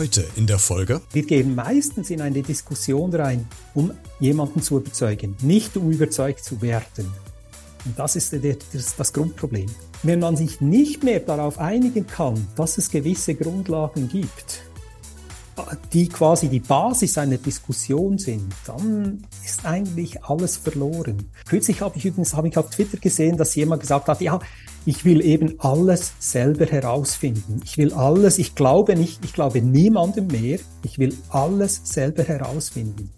Heute in der Folge. Wir gehen meistens in eine Diskussion rein, um jemanden zu überzeugen, nicht um überzeugt zu werden. Und das ist das, Grundproblem. Wenn man sich nicht mehr darauf einigen kann, dass es gewisse Grundlagen gibt, die quasi die Basis einer Diskussion sind, dann ist eigentlich alles verloren. Kürzlich habe ich übrigens habe ich auf Twitter gesehen, dass jemand gesagt hat, ja, ich will eben alles selber herausfinden. Ich will alles, ich glaube nicht, ich glaube niemandem mehr, ich will alles selber herausfinden.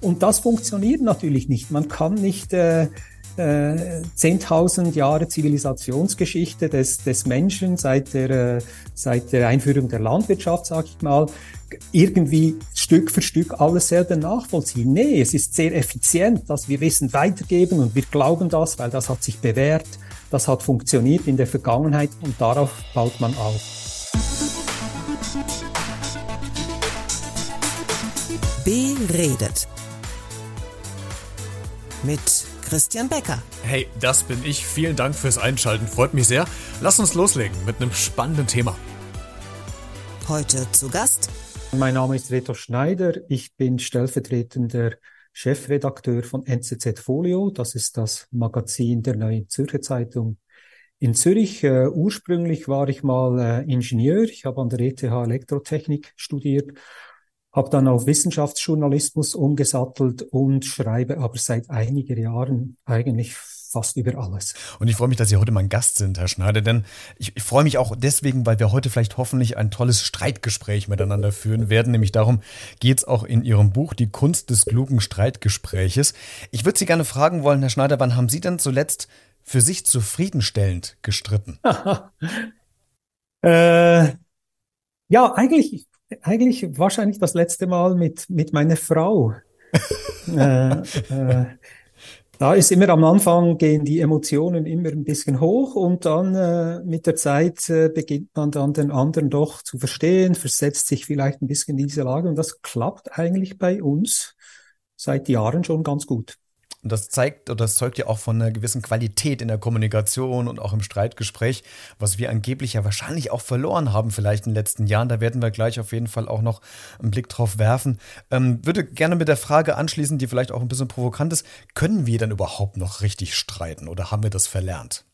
Und das funktioniert natürlich nicht. Man kann nicht äh, äh, 10.000 Jahre Zivilisationsgeschichte des, des Menschen seit der, äh, seit der Einführung der Landwirtschaft, sag ich mal, irgendwie Stück für Stück alles selber nachvollziehen. Nee, es ist sehr effizient, dass wir Wissen weitergeben und wir glauben das, weil das hat sich bewährt, das hat funktioniert in der Vergangenheit und darauf baut man auf. Beredet mit Christian Becker. Hey, das bin ich. Vielen Dank fürs Einschalten. Freut mich sehr. Lass uns loslegen mit einem spannenden Thema. Heute zu Gast. Mein Name ist Reto Schneider. Ich bin stellvertretender Chefredakteur von NZZ Folio. Das ist das Magazin der Neuen Zürcher Zeitung in Zürich. Uh, ursprünglich war ich mal uh, Ingenieur. Ich habe an der ETH Elektrotechnik studiert habe dann auf Wissenschaftsjournalismus umgesattelt und schreibe aber seit einigen Jahren eigentlich fast über alles. Und ich freue mich, dass Sie heute mein Gast sind, Herr Schneider, denn ich, ich freue mich auch deswegen, weil wir heute vielleicht hoffentlich ein tolles Streitgespräch miteinander führen werden. Nämlich darum geht es auch in Ihrem Buch Die Kunst des klugen Streitgespräches. Ich würde Sie gerne fragen wollen, Herr Schneider, wann haben Sie denn zuletzt für sich zufriedenstellend gestritten? äh, ja, eigentlich eigentlich wahrscheinlich das letzte Mal mit, mit meiner Frau. äh, äh, da ist immer am Anfang gehen die Emotionen immer ein bisschen hoch und dann äh, mit der Zeit äh, beginnt man dann den anderen doch zu verstehen, versetzt sich vielleicht ein bisschen in diese Lage und das klappt eigentlich bei uns seit Jahren schon ganz gut. Und das zeigt oder das zeugt ja auch von einer gewissen Qualität in der Kommunikation und auch im Streitgespräch, was wir angeblich ja wahrscheinlich auch verloren haben, vielleicht in den letzten Jahren. Da werden wir gleich auf jeden Fall auch noch einen Blick drauf werfen. Ähm, würde gerne mit der Frage anschließen, die vielleicht auch ein bisschen provokant ist. Können wir denn überhaupt noch richtig streiten oder haben wir das verlernt?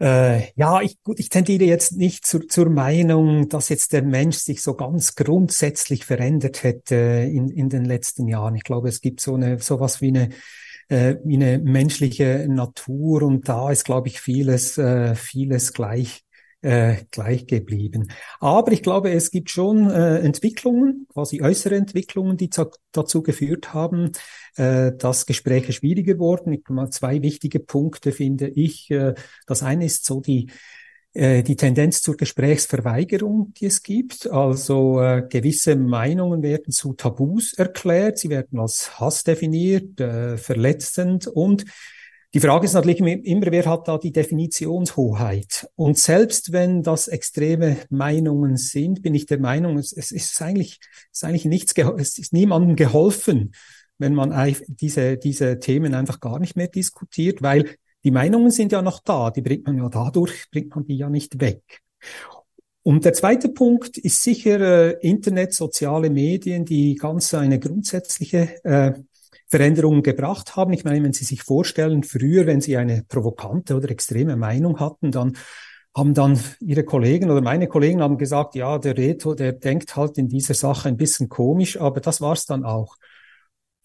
Äh, ja, ich, gut, ich tendiere jetzt nicht zu, zur Meinung, dass jetzt der Mensch sich so ganz grundsätzlich verändert hätte in, in den letzten Jahren. Ich glaube, es gibt so eine, sowas wie eine äh, wie eine menschliche Natur und da ist, glaube ich, vieles, äh, vieles gleich äh, gleich geblieben. Aber ich glaube, es gibt schon äh, Entwicklungen, quasi äußere Entwicklungen, die dazu geführt haben, äh, dass Gespräche schwieriger wurden. Ich mal zwei wichtige Punkte finde ich. Äh, das eine ist so die die Tendenz zur Gesprächsverweigerung, die es gibt. Also äh, gewisse Meinungen werden zu Tabus erklärt, sie werden als Hass definiert, äh, verletzend und die Frage ist natürlich immer, wer hat da die Definitionshoheit? Und selbst wenn das extreme Meinungen sind, bin ich der Meinung, es, es ist eigentlich, es ist eigentlich nichts, es ist niemandem geholfen, wenn man diese, diese Themen einfach gar nicht mehr diskutiert, weil die Meinungen sind ja noch da, die bringt man ja dadurch, bringt man die ja nicht weg. Und der zweite Punkt ist sicher äh, Internet, soziale Medien, die ganz eine grundsätzliche äh, Veränderung gebracht haben. Ich meine, wenn Sie sich vorstellen, früher, wenn Sie eine provokante oder extreme Meinung hatten, dann haben dann Ihre Kollegen oder meine Kollegen haben gesagt, ja, der Reto, der denkt halt in dieser Sache ein bisschen komisch, aber das war's dann auch.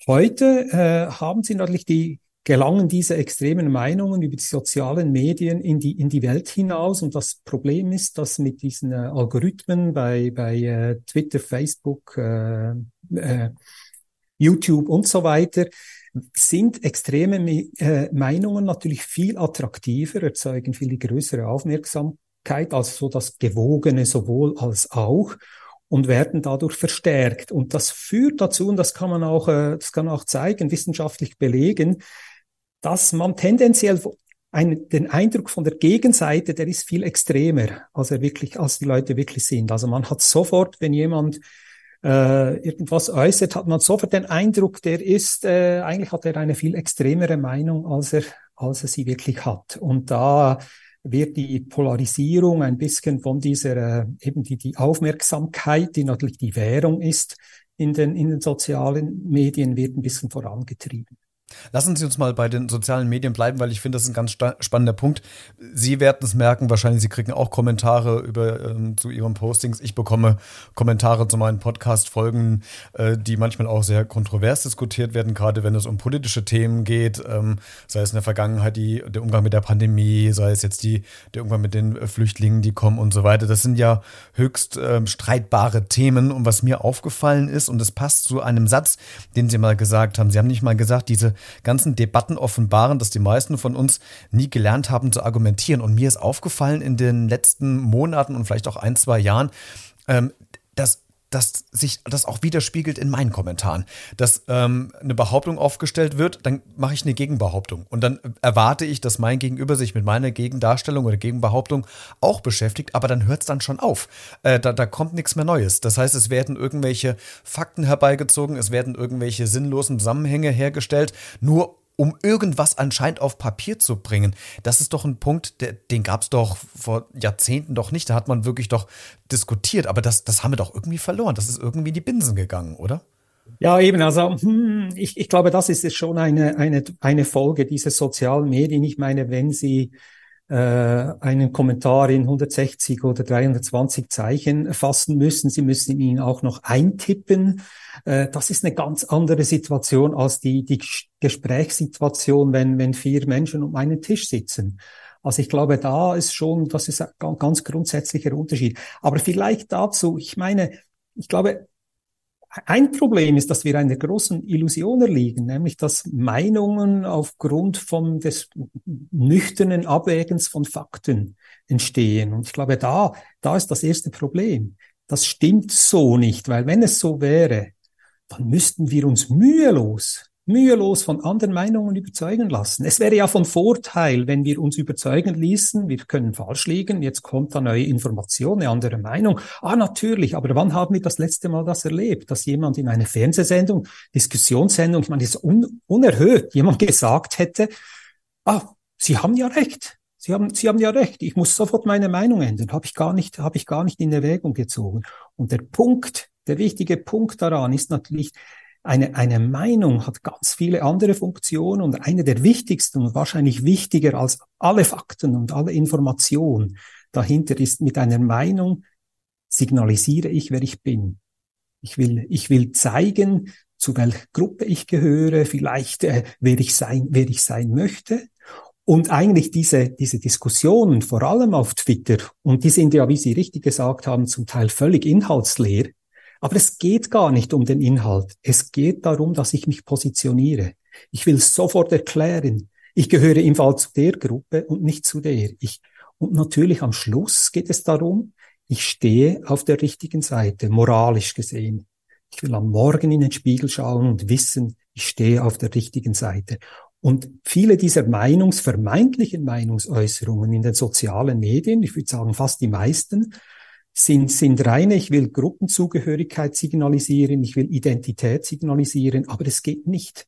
Heute äh, haben Sie natürlich die gelangen diese extremen Meinungen über die sozialen Medien in die, in die Welt hinaus. Und das Problem ist, dass mit diesen äh, Algorithmen bei, bei äh, Twitter, Facebook, äh, äh, YouTube und so weiter, sind extreme äh, Meinungen natürlich viel attraktiver, erzeugen viel größere Aufmerksamkeit, also so das Gewogene sowohl als auch und werden dadurch verstärkt. Und das führt dazu, und das kann man auch, äh, das kann auch zeigen, wissenschaftlich belegen, dass man tendenziell ein, den Eindruck von der Gegenseite, der ist viel extremer, als er wirklich, als die Leute wirklich sind. Also man hat sofort, wenn jemand äh, irgendwas äußert, hat man sofort den Eindruck, der ist, äh, eigentlich hat er eine viel extremere Meinung, als er, als er sie wirklich hat. Und da wird die Polarisierung ein bisschen von dieser, äh, eben die, die Aufmerksamkeit, die natürlich die Währung ist, in den, in den sozialen Medien, wird ein bisschen vorangetrieben. Lassen Sie uns mal bei den sozialen Medien bleiben, weil ich finde, das ist ein ganz spannender Punkt. Sie werden es merken, wahrscheinlich Sie kriegen auch Kommentare über ähm, zu Ihren Postings. Ich bekomme Kommentare zu meinen Podcast-Folgen, äh, die manchmal auch sehr kontrovers diskutiert werden, gerade wenn es um politische Themen geht, ähm, sei es in der Vergangenheit die, der Umgang mit der Pandemie, sei es jetzt die, der Umgang mit den äh, Flüchtlingen, die kommen und so weiter. Das sind ja höchst ähm, streitbare Themen. Und was mir aufgefallen ist, und das passt zu einem Satz, den Sie mal gesagt haben, Sie haben nicht mal gesagt, diese ganzen Debatten offenbaren, dass die meisten von uns nie gelernt haben zu argumentieren. Und mir ist aufgefallen in den letzten Monaten und vielleicht auch ein, zwei Jahren, ähm, dass dass sich das auch widerspiegelt in meinen Kommentaren. Dass ähm, eine Behauptung aufgestellt wird, dann mache ich eine Gegenbehauptung. Und dann erwarte ich, dass mein Gegenüber sich mit meiner Gegendarstellung oder Gegenbehauptung auch beschäftigt, aber dann hört es dann schon auf. Äh, da, da kommt nichts mehr Neues. Das heißt, es werden irgendwelche Fakten herbeigezogen, es werden irgendwelche sinnlosen Zusammenhänge hergestellt, nur um irgendwas anscheinend auf Papier zu bringen. Das ist doch ein Punkt, der, den gab es doch vor Jahrzehnten doch nicht. Da hat man wirklich doch diskutiert, aber das, das haben wir doch irgendwie verloren. Das ist irgendwie in die Binsen gegangen, oder? Ja, eben, also hm, ich, ich glaube, das ist schon eine, eine, eine Folge dieser sozialen Medien. Ich meine, wenn Sie äh, einen Kommentar in 160 oder 320 Zeichen fassen müssen. Sie müssen ihn auch noch eintippen. Äh, das ist eine ganz andere Situation als die, die Gesprächssituation, wenn, wenn vier Menschen um einen Tisch sitzen. Also ich glaube, da ist schon, das ist ein ganz grundsätzlicher Unterschied. Aber vielleicht dazu, ich meine, ich glaube, ein Problem ist, dass wir einer großen Illusion erliegen, nämlich dass Meinungen aufgrund von des nüchternen Abwägens von Fakten entstehen. Und ich glaube, da, da ist das erste Problem. Das stimmt so nicht, weil wenn es so wäre, dann müssten wir uns mühelos mühelos von anderen Meinungen überzeugen lassen. Es wäre ja von Vorteil, wenn wir uns überzeugen ließen, wir können falsch liegen, jetzt kommt da neue Information, eine andere Meinung. Ah, natürlich, aber wann haben wir das letzte Mal das erlebt, dass jemand in einer Fernsehsendung, Diskussionssendung, ich meine, das ist un unerhört, jemand gesagt hätte, ah, Sie haben ja recht. Sie haben, Sie haben ja recht. Ich muss sofort meine Meinung ändern. Habe ich gar nicht, habe ich gar nicht in Erwägung gezogen. Und der Punkt, der wichtige Punkt daran ist natürlich, eine, eine Meinung hat ganz viele andere Funktionen und eine der wichtigsten und wahrscheinlich wichtiger als alle Fakten und alle Informationen dahinter ist mit einer Meinung signalisiere ich, wer ich bin. Ich will, ich will zeigen, zu welcher Gruppe ich gehöre, vielleicht äh, wer ich sein, wer ich sein möchte. Und eigentlich diese, diese Diskussionen, vor allem auf Twitter, und die sind ja, wie Sie richtig gesagt haben, zum Teil völlig inhaltsleer, aber es geht gar nicht um den Inhalt. Es geht darum, dass ich mich positioniere. Ich will sofort erklären, ich gehöre im Fall zu der Gruppe und nicht zu der. Ich, und natürlich am Schluss geht es darum, ich stehe auf der richtigen Seite, moralisch gesehen. Ich will am Morgen in den Spiegel schauen und wissen, ich stehe auf der richtigen Seite. Und viele dieser Meinungs, vermeintlichen Meinungsäußerungen in den sozialen Medien, ich würde sagen fast die meisten, sind, sind reine, ich will Gruppenzugehörigkeit signalisieren, ich will Identität signalisieren, aber es geht nicht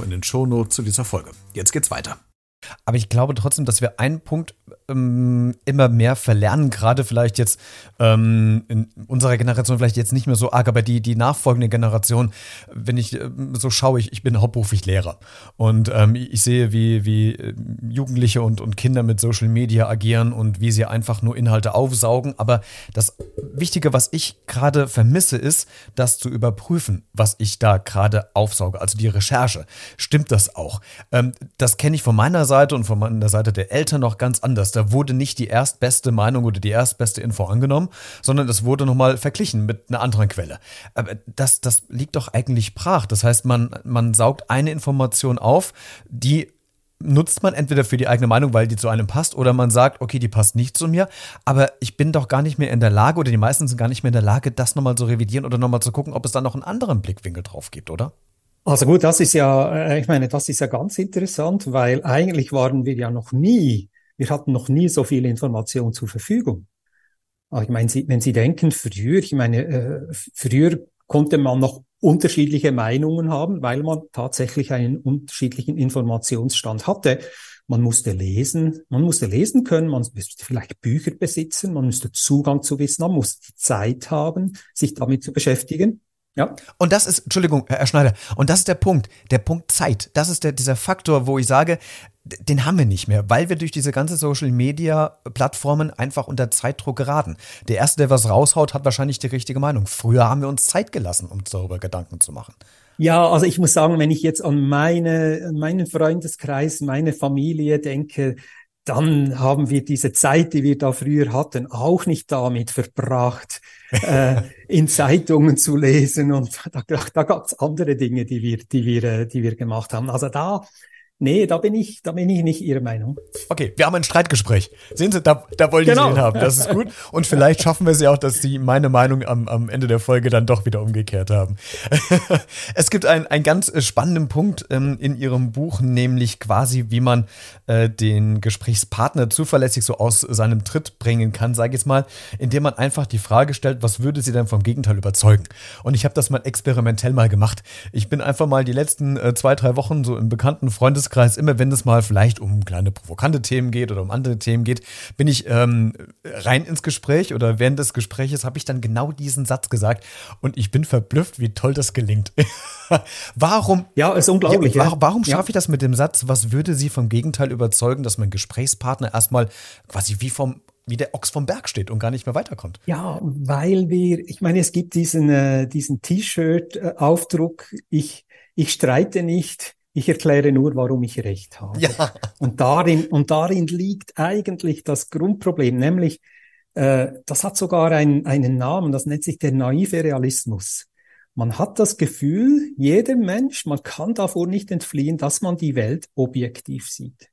in den Shownotes zu dieser Folge. Jetzt geht's weiter. Aber ich glaube trotzdem, dass wir einen Punkt ähm, immer mehr verlernen, gerade vielleicht jetzt ähm, in unserer Generation vielleicht jetzt nicht mehr so arg, aber die, die nachfolgende Generation, wenn ich ähm, so schaue, ich, ich bin hauptberuflich Lehrer und ähm, ich sehe, wie, wie äh, Jugendliche und, und Kinder mit Social Media agieren und wie sie einfach nur Inhalte aufsaugen. Aber das Wichtige, was ich gerade vermisse, ist, das zu überprüfen, was ich da gerade aufsauge, also die Recherche. Stimmt das auch? Ähm, das kenne ich von meiner Seite und von der Seite der Eltern noch ganz anders. Da wurde nicht die erstbeste Meinung oder die erstbeste Info angenommen, sondern es wurde nochmal verglichen mit einer anderen Quelle. Aber das, das liegt doch eigentlich brach. Das heißt, man, man saugt eine Information auf, die nutzt man entweder für die eigene Meinung, weil die zu einem passt, oder man sagt, okay, die passt nicht zu mir, aber ich bin doch gar nicht mehr in der Lage, oder die meisten sind gar nicht mehr in der Lage, das nochmal zu revidieren oder nochmal zu gucken, ob es da noch einen anderen Blickwinkel drauf gibt, oder? Also gut, das ist ja, äh, ich meine, das ist ja ganz interessant, weil eigentlich waren wir ja noch nie, wir hatten noch nie so viel Information zur Verfügung. Aber ich meine, Sie, wenn Sie denken, früher, ich meine, äh, früher konnte man noch unterschiedliche Meinungen haben, weil man tatsächlich einen unterschiedlichen Informationsstand hatte. Man musste lesen, man musste lesen können, man musste vielleicht Bücher besitzen, man musste Zugang zu Wissen haben, musste Zeit haben, sich damit zu beschäftigen. Ja. Und das ist, Entschuldigung, Herr Schneider, und das ist der Punkt, der Punkt Zeit. Das ist der, dieser Faktor, wo ich sage, den haben wir nicht mehr, weil wir durch diese ganze Social Media Plattformen einfach unter Zeitdruck geraten. Der erste, der was raushaut, hat wahrscheinlich die richtige Meinung. Früher haben wir uns Zeit gelassen, um darüber Gedanken zu machen. Ja, also ich muss sagen, wenn ich jetzt an meine, an meinen Freundeskreis, meine Familie denke, dann haben wir diese Zeit, die wir da früher hatten, auch nicht damit verbracht, äh, in Zeitungen zu lesen. Und da, da gab es andere Dinge, die wir, die wir, äh, die wir gemacht haben. Also da Nee, da bin ich, da bin ich nicht Ihrer Meinung. Okay, wir haben ein Streitgespräch. Sehen Sie, da, da wollte genau. ich Sie haben. Das ist gut. Und vielleicht schaffen wir es ja auch, dass Sie meine Meinung am, am Ende der Folge dann doch wieder umgekehrt haben. es gibt einen, einen ganz spannenden Punkt ähm, in Ihrem Buch, nämlich quasi, wie man äh, den Gesprächspartner zuverlässig so aus seinem Tritt bringen kann, sage ich jetzt mal, indem man einfach die Frage stellt, was würde Sie denn vom Gegenteil überzeugen? Und ich habe das mal experimentell mal gemacht. Ich bin einfach mal die letzten äh, zwei, drei Wochen so im bekannten Freundes Freundeskreis, immer wenn es mal vielleicht um kleine provokante Themen geht oder um andere Themen geht, bin ich ähm, rein ins Gespräch oder während des Gespräches habe ich dann genau diesen Satz gesagt und ich bin verblüfft, wie toll das gelingt. warum? Ja, ist unglaublich. Ja, warum, warum schaffe ja. ich das mit dem Satz? Was würde Sie vom Gegenteil überzeugen, dass mein Gesprächspartner erstmal quasi wie vom wie der Ochs vom Berg steht und gar nicht mehr weiterkommt. Ja, weil wir, ich meine, es gibt diesen, äh, diesen T-Shirt-Aufdruck, ich, ich streite nicht, ich erkläre nur, warum ich recht habe. Ja. Und darin, und darin liegt eigentlich das Grundproblem, nämlich, äh, das hat sogar ein, einen Namen, das nennt sich der naive Realismus. Man hat das Gefühl, jeder Mensch, man kann davor nicht entfliehen, dass man die Welt objektiv sieht.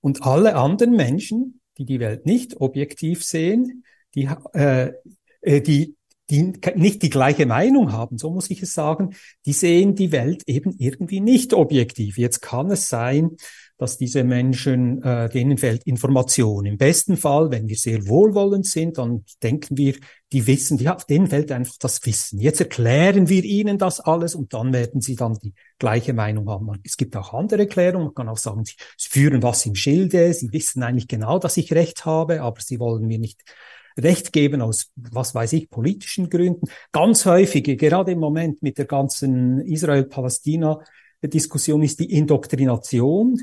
Und alle anderen Menschen, die die Welt nicht objektiv sehen, die, äh, äh die, die nicht die gleiche Meinung haben, so muss ich es sagen, die sehen die Welt eben irgendwie nicht objektiv. Jetzt kann es sein, dass diese Menschen, äh, denen fehlt Information. Im besten Fall, wenn wir sehr wohlwollend sind, dann denken wir, die wissen, ja, denen fehlt einfach das Wissen. Jetzt erklären wir ihnen das alles und dann werden sie dann die gleiche Meinung haben. Es gibt auch andere Erklärungen. Man kann auch sagen, sie führen was im Schilde, sie wissen eigentlich genau, dass ich recht habe, aber sie wollen mir nicht Recht geben aus, was weiß ich, politischen Gründen. Ganz häufig, gerade im Moment mit der ganzen Israel-Palästina, Diskussion ist die Indoktrination.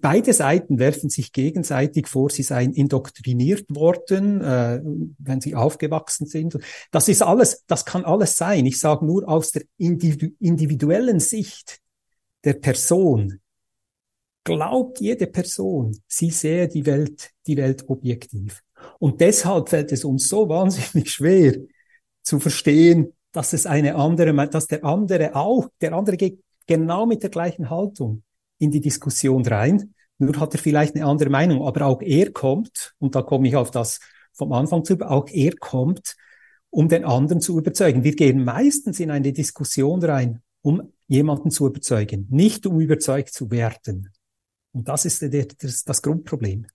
Beide Seiten werfen sich gegenseitig vor, sie seien indoktriniert worden, äh, wenn sie aufgewachsen sind. Das ist alles, das kann alles sein. Ich sage nur aus der individuellen Sicht der Person. Glaubt jede Person, sie sähe die Welt, die Welt objektiv. Und deshalb fällt es uns so wahnsinnig schwer zu verstehen, dass es eine andere, dass der andere auch, der andere geht genau mit der gleichen Haltung in die Diskussion rein. Nur hat er vielleicht eine andere Meinung, aber auch er kommt, und da komme ich auf das vom Anfang zu, auch er kommt, um den anderen zu überzeugen. Wir gehen meistens in eine Diskussion rein, um jemanden zu überzeugen, nicht um überzeugt zu werden. Und das ist das, das Grundproblem.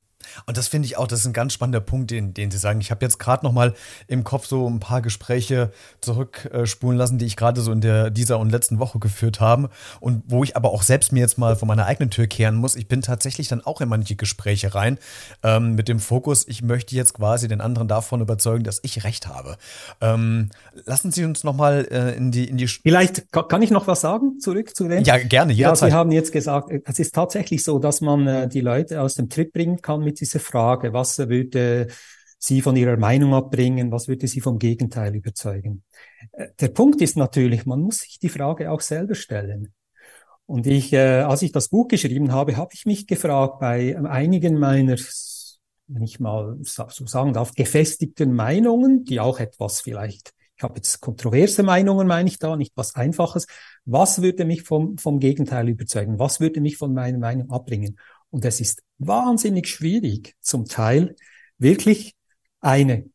Und das finde ich auch, das ist ein ganz spannender Punkt, den, den Sie sagen. Ich habe jetzt gerade noch mal im Kopf so ein paar Gespräche zurückspulen lassen, die ich gerade so in der dieser und letzten Woche geführt habe und wo ich aber auch selbst mir jetzt mal vor meiner eigenen Tür kehren muss. Ich bin tatsächlich dann auch in manche Gespräche rein ähm, mit dem Fokus, ich möchte jetzt quasi den anderen davon überzeugen, dass ich recht habe. Ähm, lassen Sie uns noch mal äh, in die in die Vielleicht kann ich noch was sagen zurück zu dem. Ja, gerne. Ja, Sie haben jetzt gesagt, es ist tatsächlich so, dass man äh, die Leute aus dem Trip bringen kann mit mit dieser Frage, was würde Sie von Ihrer Meinung abbringen, was würde Sie vom Gegenteil überzeugen. Äh, der Punkt ist natürlich, man muss sich die Frage auch selber stellen. Und ich, äh, als ich das Buch geschrieben habe, habe ich mich gefragt bei einigen meiner, wenn ich mal so sagen darf, gefestigten Meinungen, die auch etwas vielleicht ich habe jetzt kontroverse Meinungen, meine ich da, nicht was Einfaches. Was würde mich vom, vom Gegenteil überzeugen? Was würde mich von meiner Meinung abbringen? Und es ist wahnsinnig schwierig, zum Teil wirklich eine,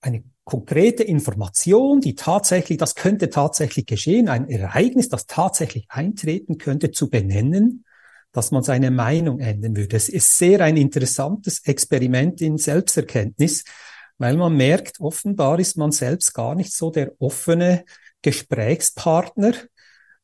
eine konkrete Information, die tatsächlich, das könnte tatsächlich geschehen, ein Ereignis, das tatsächlich eintreten könnte, zu benennen, dass man seine Meinung ändern würde. Es ist sehr ein interessantes Experiment in Selbsterkenntnis, weil man merkt, offenbar ist man selbst gar nicht so der offene Gesprächspartner,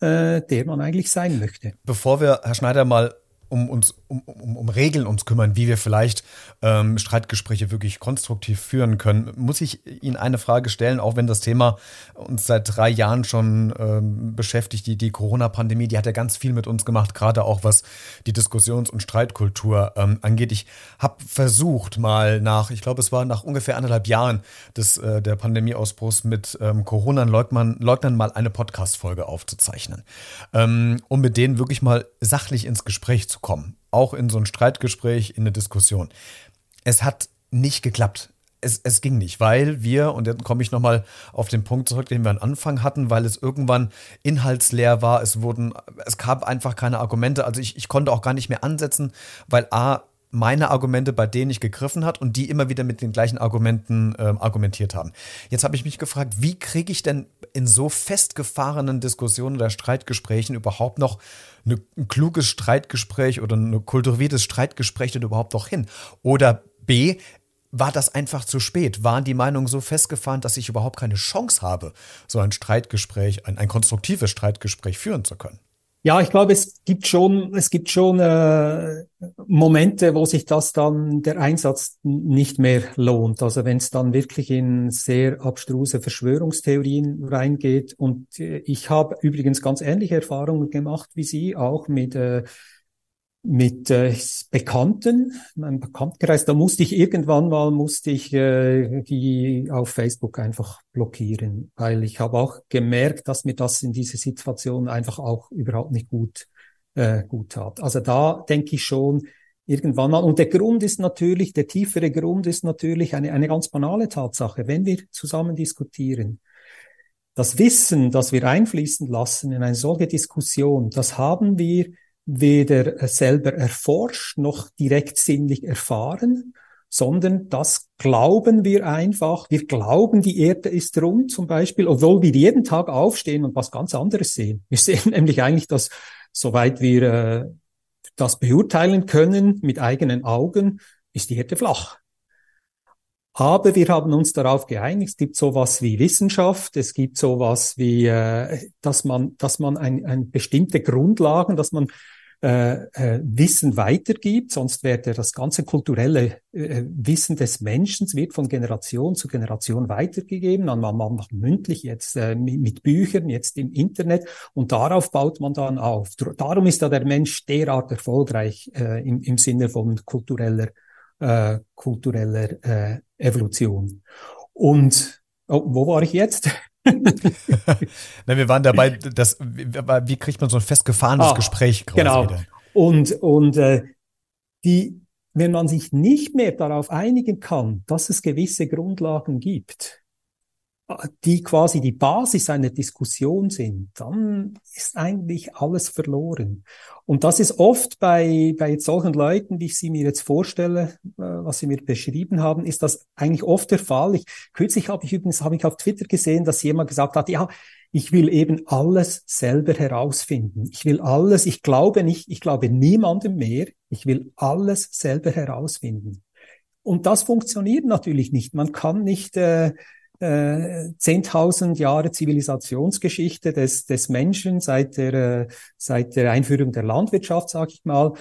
äh, der man eigentlich sein möchte. Bevor wir, Herr Schneider, mal um uns um, um, um Regeln uns kümmern, wie wir vielleicht ähm, Streitgespräche wirklich konstruktiv führen können, muss ich Ihnen eine Frage stellen, auch wenn das Thema uns seit drei Jahren schon ähm, beschäftigt. Die, die Corona-Pandemie, die hat ja ganz viel mit uns gemacht, gerade auch was die Diskussions- und Streitkultur ähm, angeht. Ich habe versucht, mal nach, ich glaube, es war nach ungefähr anderthalb Jahren des äh, der Pandemieausbruchs mit ähm, Corona-Leugnern Leugnern mal eine Podcast-Folge aufzuzeichnen, ähm, um mit denen wirklich mal sachlich ins Gespräch zu zu kommen. Auch in so ein Streitgespräch, in eine Diskussion. Es hat nicht geklappt. Es, es ging nicht, weil wir, und dann komme ich nochmal auf den Punkt zurück, den wir am Anfang hatten, weil es irgendwann inhaltsleer war, es wurden, es gab einfach keine Argumente, also ich, ich konnte auch gar nicht mehr ansetzen, weil A, meine Argumente, bei denen ich gegriffen hat und die immer wieder mit den gleichen Argumenten äh, argumentiert haben. Jetzt habe ich mich gefragt, wie kriege ich denn in so festgefahrenen Diskussionen oder Streitgesprächen überhaupt noch eine, ein kluges Streitgespräch oder ein kultiviertes Streitgespräch denn überhaupt noch hin? Oder B, war das einfach zu spät? Waren die Meinungen so festgefahren, dass ich überhaupt keine Chance habe, so ein Streitgespräch, ein, ein konstruktives Streitgespräch führen zu können? Ja, ich glaube, es gibt schon, es gibt schon äh, Momente, wo sich das dann der Einsatz nicht mehr lohnt. Also wenn es dann wirklich in sehr abstruse Verschwörungstheorien reingeht. Und äh, ich habe übrigens ganz ähnliche Erfahrungen gemacht wie Sie, auch mit äh, mit äh, Bekannten, meinem Bekanntenkreis, da musste ich irgendwann mal, musste ich äh, die auf Facebook einfach blockieren, weil ich habe auch gemerkt, dass mir das in dieser Situation einfach auch überhaupt nicht gut, äh, gut tat. Also da denke ich schon irgendwann mal, und der Grund ist natürlich, der tiefere Grund ist natürlich eine, eine ganz banale Tatsache, wenn wir zusammen diskutieren. Das Wissen, das wir einfließen lassen in eine solche Diskussion, das haben wir weder selber erforscht noch direkt sinnlich erfahren, sondern das glauben wir einfach. Wir glauben, die Erde ist rund zum Beispiel, obwohl wir jeden Tag aufstehen und was ganz anderes sehen. Wir sehen nämlich eigentlich, dass soweit wir äh, das beurteilen können mit eigenen Augen, ist die Erde flach. Aber wir haben uns darauf geeinigt, es gibt sowas wie Wissenschaft, es gibt sowas wie, äh, dass man, dass man ein, ein bestimmte Grundlagen, dass man äh, äh, Wissen weitergibt, sonst wäre das ganze kulturelle äh, Wissen des Menschen wird von Generation zu Generation weitergegeben, man, macht mündlich jetzt mit, Büchern, jetzt im Internet und darauf baut man dann auf. Darum ist da der Mensch derart erfolgreich im, im Sinne von kultureller, äh, kultureller äh, Evolution. Und oh, wo war ich jetzt? Na, wir waren dabei, dass, wie kriegt man so ein festgefahrenes ah, Gespräch Genau. Wieder? Und, und äh, die, wenn man sich nicht mehr darauf einigen kann, dass es gewisse Grundlagen gibt, die quasi die Basis einer Diskussion sind, dann ist eigentlich alles verloren. Und das ist oft bei, bei solchen Leuten, wie ich sie mir jetzt vorstelle, äh, was sie mir beschrieben haben, ist das eigentlich oft der Fall. Ich, kürzlich habe ich übrigens, habe ich auf Twitter gesehen, dass jemand gesagt hat, ja, ich will eben alles selber herausfinden. Ich will alles, ich glaube nicht, ich glaube niemandem mehr, ich will alles selber herausfinden. Und das funktioniert natürlich nicht. Man kann nicht äh, äh, 10.000 Jahre Zivilisationsgeschichte des, des Menschen seit der, äh, seit der Einführung der Landwirtschaft, sage ich mal,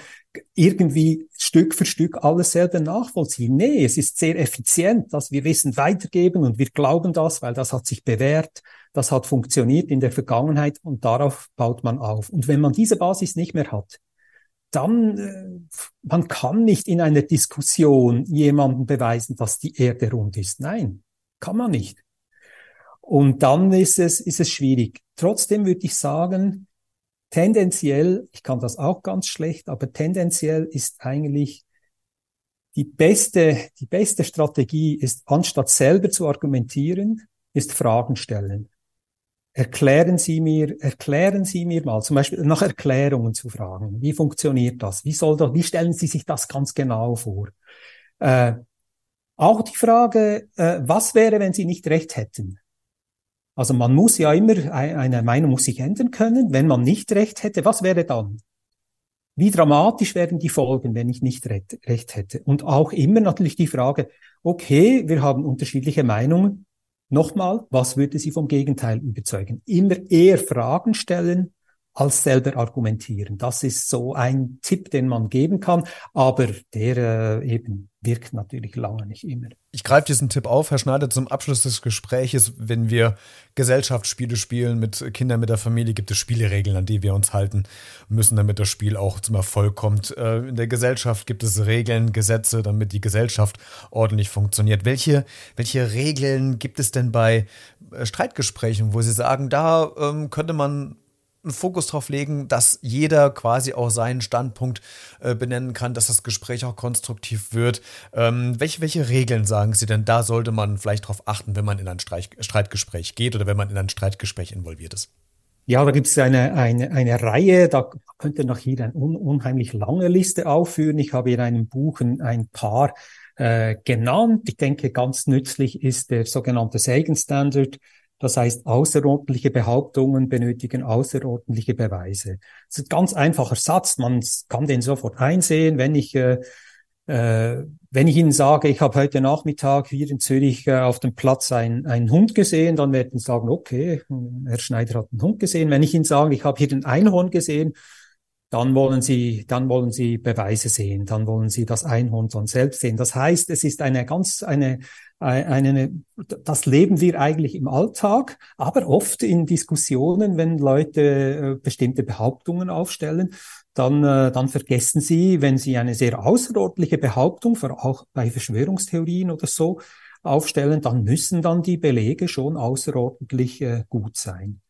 irgendwie Stück für Stück alles selber nachvollziehen. Nee, es ist sehr effizient, dass wir Wissen weitergeben und wir glauben das, weil das hat sich bewährt, das hat funktioniert in der Vergangenheit und darauf baut man auf. Und wenn man diese Basis nicht mehr hat, dann, äh, man kann nicht in einer Diskussion jemandem beweisen, dass die Erde rund ist. Nein, kann man nicht. Und dann ist es, ist es schwierig. Trotzdem würde ich sagen, tendenziell, ich kann das auch ganz schlecht, aber tendenziell ist eigentlich die beste, die beste Strategie ist, anstatt selber zu argumentieren, ist Fragen stellen. Erklären Sie mir, erklären Sie mir mal, zum Beispiel nach Erklärungen zu fragen. Wie funktioniert das? Wie soll das, wie stellen Sie sich das ganz genau vor? Äh, auch die Frage, äh, was wäre, wenn Sie nicht recht hätten? Also man muss ja immer, eine Meinung muss sich ändern können. Wenn man nicht recht hätte, was wäre dann? Wie dramatisch wären die Folgen, wenn ich nicht recht, recht hätte? Und auch immer natürlich die Frage, okay, wir haben unterschiedliche Meinungen. Nochmal, was würde Sie vom Gegenteil überzeugen? Immer eher Fragen stellen, als selber argumentieren. Das ist so ein Tipp, den man geben kann, aber der äh, eben wirkt natürlich lange nicht immer. Ich greife diesen Tipp auf, Herr Schneider, zum Abschluss des Gespräches. Wenn wir Gesellschaftsspiele spielen mit Kindern, mit der Familie, gibt es Spielregeln, an die wir uns halten müssen, damit das Spiel auch zum Erfolg kommt. Äh, in der Gesellschaft gibt es Regeln, Gesetze, damit die Gesellschaft ordentlich funktioniert. Welche, welche Regeln gibt es denn bei äh, Streitgesprächen, wo Sie sagen, da ähm, könnte man einen Fokus drauf legen, dass jeder quasi auch seinen Standpunkt äh, benennen kann, dass das Gespräch auch konstruktiv wird. Ähm, welche, welche Regeln sagen Sie denn, da sollte man vielleicht darauf achten, wenn man in ein Streit, Streitgespräch geht oder wenn man in ein Streitgespräch involviert ist? Ja, da gibt es eine, eine, eine Reihe, da könnte noch hier eine un unheimlich lange Liste aufführen. Ich habe in einem Buch ein paar äh, genannt. Ich denke, ganz nützlich ist der sogenannte Sagan Standard, das heißt, außerordentliche Behauptungen benötigen außerordentliche Beweise. Das ist ein ganz einfacher Satz. Man kann den sofort einsehen. Wenn ich, äh, äh, wenn ich Ihnen sage, ich habe heute Nachmittag hier in Zürich äh, auf dem Platz einen, einen Hund gesehen, dann werden Sie sagen, okay, Herr Schneider hat einen Hund gesehen. Wenn ich Ihnen sage, ich habe hier den Einhorn gesehen, dann wollen Sie, dann wollen Sie Beweise sehen, dann wollen Sie das Einhorn dann selbst sehen. Das heißt, es ist eine ganz, eine, eine, das leben wir eigentlich im Alltag, aber oft in Diskussionen, wenn Leute äh, bestimmte Behauptungen aufstellen, dann, äh, dann vergessen sie, wenn sie eine sehr außerordentliche Behauptung, auch bei Verschwörungstheorien oder so, aufstellen, dann müssen dann die Belege schon außerordentlich äh, gut sein.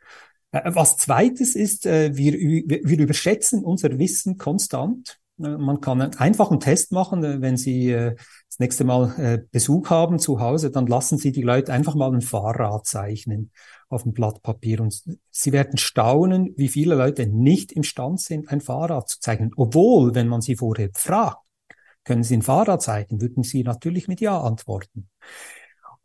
Was zweites ist, wir, wir überschätzen unser Wissen konstant. Man kann einen einfachen Test machen, wenn Sie das nächste Mal äh, Besuch haben zu Hause, dann lassen Sie die Leute einfach mal ein Fahrrad zeichnen auf dem Blatt Papier und Sie werden staunen, wie viele Leute nicht imstand sind, ein Fahrrad zu zeichnen. Obwohl, wenn man sie vorher fragt, können Sie ein Fahrrad zeichnen, würden Sie natürlich mit Ja antworten.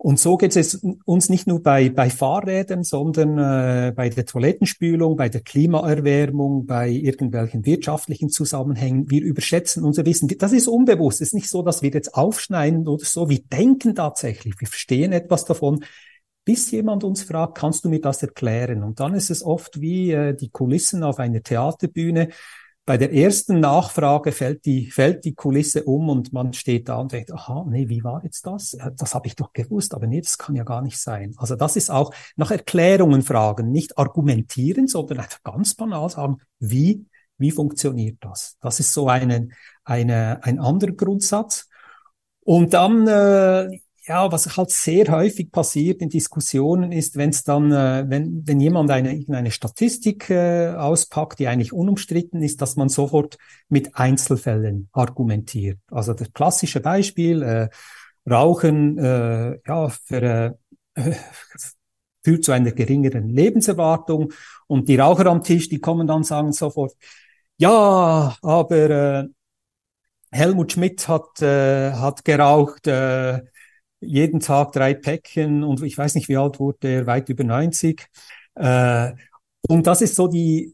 Und so geht es uns nicht nur bei, bei Fahrrädern, sondern äh, bei der Toilettenspülung, bei der Klimaerwärmung, bei irgendwelchen wirtschaftlichen Zusammenhängen. Wir überschätzen unser Wissen. Das ist unbewusst. Es ist nicht so, dass wir jetzt aufschneiden oder so. Wir denken tatsächlich. Wir verstehen etwas davon. Bis jemand uns fragt, kannst du mir das erklären? Und dann ist es oft wie äh, die Kulissen auf einer Theaterbühne bei der ersten Nachfrage fällt die, fällt die Kulisse um und man steht da und denkt, aha, nee, wie war jetzt das? Das habe ich doch gewusst, aber nee, das kann ja gar nicht sein. Also das ist auch nach Erklärungen fragen, nicht argumentieren, sondern einfach ganz banal sagen, wie, wie funktioniert das? Das ist so eine, eine, ein anderer Grundsatz. Und dann, äh, ja, was halt sehr häufig passiert in Diskussionen ist, wenn es dann, äh, wenn, wenn jemand eine, irgendeine Statistik äh, auspackt, die eigentlich unumstritten ist, dass man sofort mit Einzelfällen argumentiert. Also das klassische Beispiel, äh, Rauchen, äh, ja, für, äh, führt zu einer geringeren Lebenserwartung und die Raucher am Tisch, die kommen dann sagen sofort, ja, aber äh, Helmut Schmidt hat, äh, hat geraucht, äh, jeden Tag drei Päckchen und ich weiß nicht, wie alt wurde er, weit über 90. Äh, und das ist so die,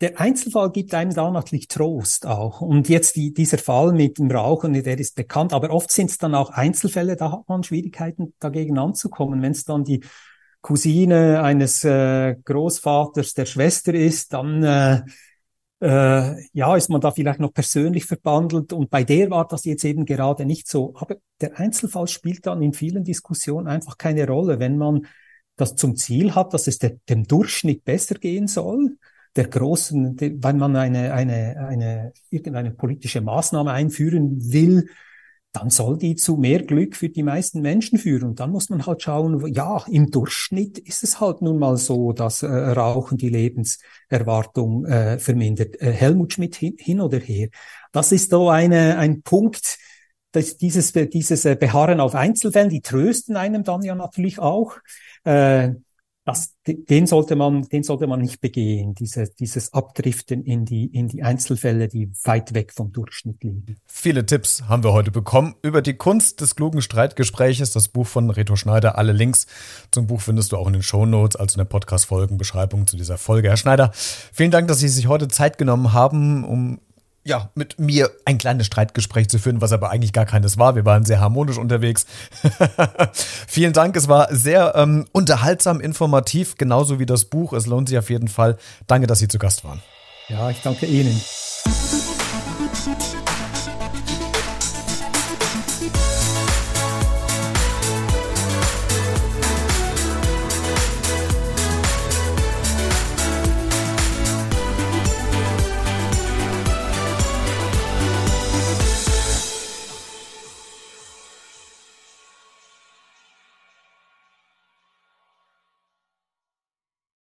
der Einzelfall gibt einem da natürlich Trost auch. Und jetzt die, dieser Fall mit dem Rauchen, der ist bekannt, aber oft sind es dann auch Einzelfälle, da hat man Schwierigkeiten dagegen anzukommen. Wenn es dann die Cousine eines äh, Großvaters der Schwester ist, dann äh, äh, ja, ist man da vielleicht noch persönlich verbandelt und bei der war das jetzt eben gerade nicht so. Aber der Einzelfall spielt dann in vielen Diskussionen einfach keine Rolle, wenn man das zum Ziel hat, dass es der, dem Durchschnitt besser gehen soll, der großen, wenn man eine, eine, eine, irgendeine politische Maßnahme einführen will, dann soll die zu mehr Glück für die meisten Menschen führen. Und dann muss man halt schauen, ja, im Durchschnitt ist es halt nun mal so, dass äh, Rauchen die Lebenserwartung äh, vermindert. Äh, Helmut Schmidt hin, hin, oder her. Das ist so eine, ein Punkt, das, dieses, dieses äh, Beharren auf Einzelfällen, die trösten einem dann ja natürlich auch. Äh, das, den sollte man, den sollte man nicht begehen, diese, dieses Abdriften in die, in die Einzelfälle, die weit weg vom Durchschnitt liegen. Viele Tipps haben wir heute bekommen über die Kunst des klugen Streitgespräches, das Buch von Reto Schneider. Alle Links zum Buch findest du auch in den Shownotes, also in der Podcast-Folgenbeschreibung zu dieser Folge. Herr Schneider, vielen Dank, dass Sie sich heute Zeit genommen haben, um ja, mit mir ein kleines Streitgespräch zu führen, was aber eigentlich gar keines war. Wir waren sehr harmonisch unterwegs. Vielen Dank, es war sehr ähm, unterhaltsam, informativ, genauso wie das Buch. Es lohnt sich auf jeden Fall. Danke, dass Sie zu Gast waren. Ja, ich danke Ihnen.